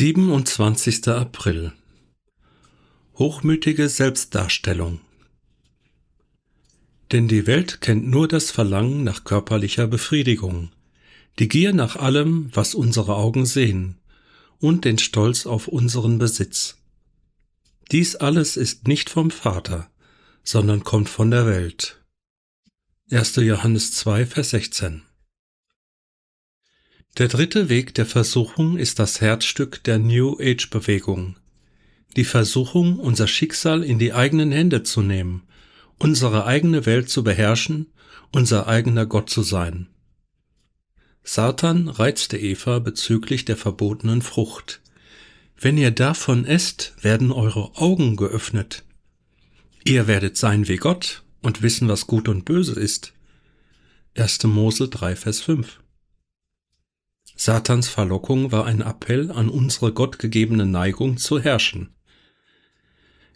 27. April Hochmütige Selbstdarstellung Denn die Welt kennt nur das Verlangen nach körperlicher Befriedigung, die Gier nach allem, was unsere Augen sehen, und den Stolz auf unseren Besitz. Dies alles ist nicht vom Vater, sondern kommt von der Welt. 1. Johannes 2, Vers 16 der dritte Weg der Versuchung ist das Herzstück der New Age Bewegung. Die Versuchung, unser Schicksal in die eigenen Hände zu nehmen, unsere eigene Welt zu beherrschen, unser eigener Gott zu sein. Satan reizte Eva bezüglich der verbotenen Frucht. Wenn ihr davon esst, werden eure Augen geöffnet. Ihr werdet sein wie Gott und wissen, was gut und böse ist. 1. Mose 3, Vers 5. Satans Verlockung war ein Appell an unsere gottgegebene Neigung zu herrschen.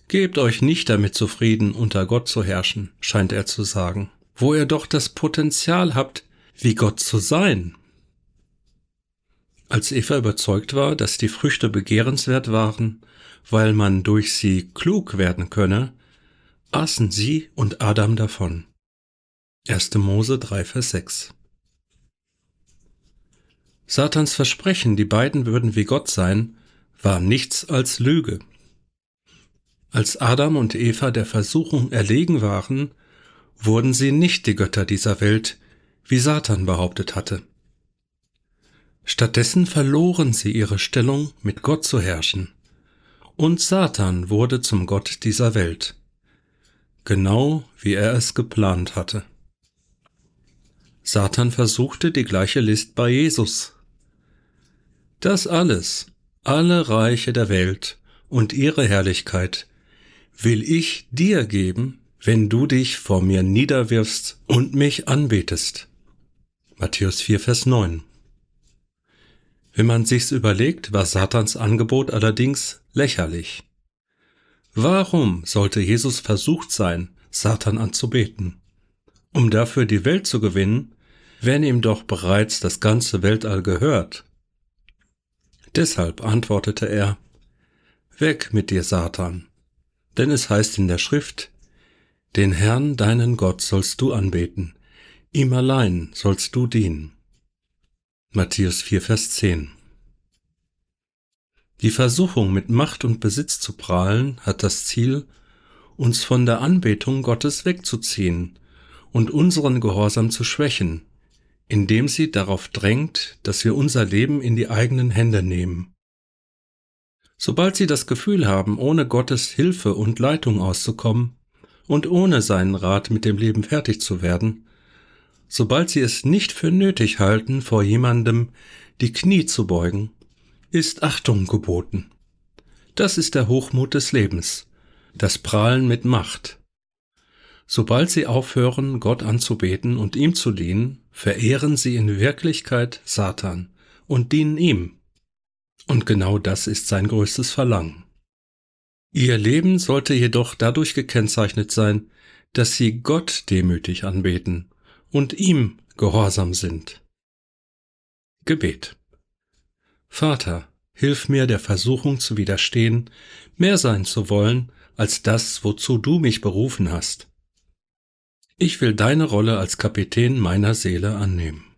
Gebt euch nicht damit zufrieden, unter Gott zu herrschen, scheint er zu sagen, wo ihr doch das Potenzial habt, wie Gott zu sein. Als Eva überzeugt war, dass die Früchte begehrenswert waren, weil man durch sie klug werden könne, aßen sie und Adam davon. 1. Mose 3, Vers 6 Satans Versprechen, die beiden würden wie Gott sein, war nichts als Lüge. Als Adam und Eva der Versuchung erlegen waren, wurden sie nicht die Götter dieser Welt, wie Satan behauptet hatte. Stattdessen verloren sie ihre Stellung, mit Gott zu herrschen, und Satan wurde zum Gott dieser Welt, genau wie er es geplant hatte. Satan versuchte die gleiche List bei Jesus, das alles, alle Reiche der Welt und ihre Herrlichkeit, will ich dir geben, wenn du dich vor mir niederwirfst und mich anbetest. Matthäus 4, Vers 9. Wenn man sich's überlegt, war Satans Angebot allerdings lächerlich. Warum sollte Jesus versucht sein, Satan anzubeten? Um dafür die Welt zu gewinnen, wenn ihm doch bereits das ganze Weltall gehört Deshalb antwortete er, Weg mit dir, Satan, denn es heißt in der Schrift, den Herrn, deinen Gott, sollst du anbeten, ihm allein sollst du dienen. Matthäus 4, Vers 10 Die Versuchung, mit Macht und Besitz zu prahlen, hat das Ziel, uns von der Anbetung Gottes wegzuziehen und unseren Gehorsam zu schwächen, indem sie darauf drängt, dass wir unser Leben in die eigenen Hände nehmen. Sobald sie das Gefühl haben, ohne Gottes Hilfe und Leitung auszukommen und ohne seinen Rat mit dem Leben fertig zu werden, sobald sie es nicht für nötig halten, vor jemandem die Knie zu beugen, ist Achtung geboten. Das ist der Hochmut des Lebens, das Prahlen mit Macht, Sobald sie aufhören, Gott anzubeten und ihm zu dienen, verehren sie in Wirklichkeit Satan und dienen ihm. Und genau das ist sein größtes Verlangen. Ihr Leben sollte jedoch dadurch gekennzeichnet sein, dass sie Gott demütig anbeten und ihm gehorsam sind. Gebet Vater, hilf mir der Versuchung zu widerstehen, mehr sein zu wollen als das, wozu du mich berufen hast. Ich will deine Rolle als Kapitän meiner Seele annehmen.